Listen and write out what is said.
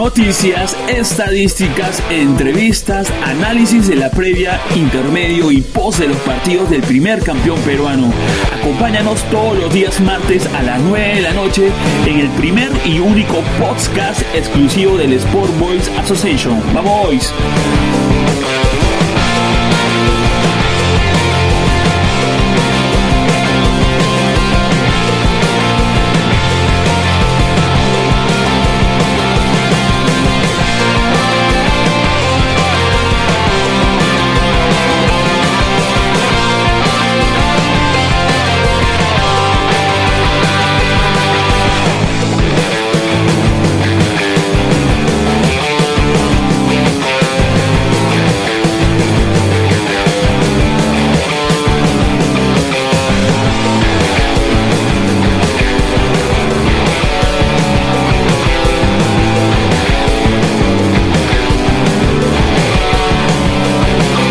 Noticias, estadísticas, entrevistas, análisis de la previa, intermedio y post de los partidos del primer campeón peruano. Acompáñanos todos los días martes a las 9 de la noche en el primer y único podcast exclusivo del Sport Boys Association. ¡Vamos!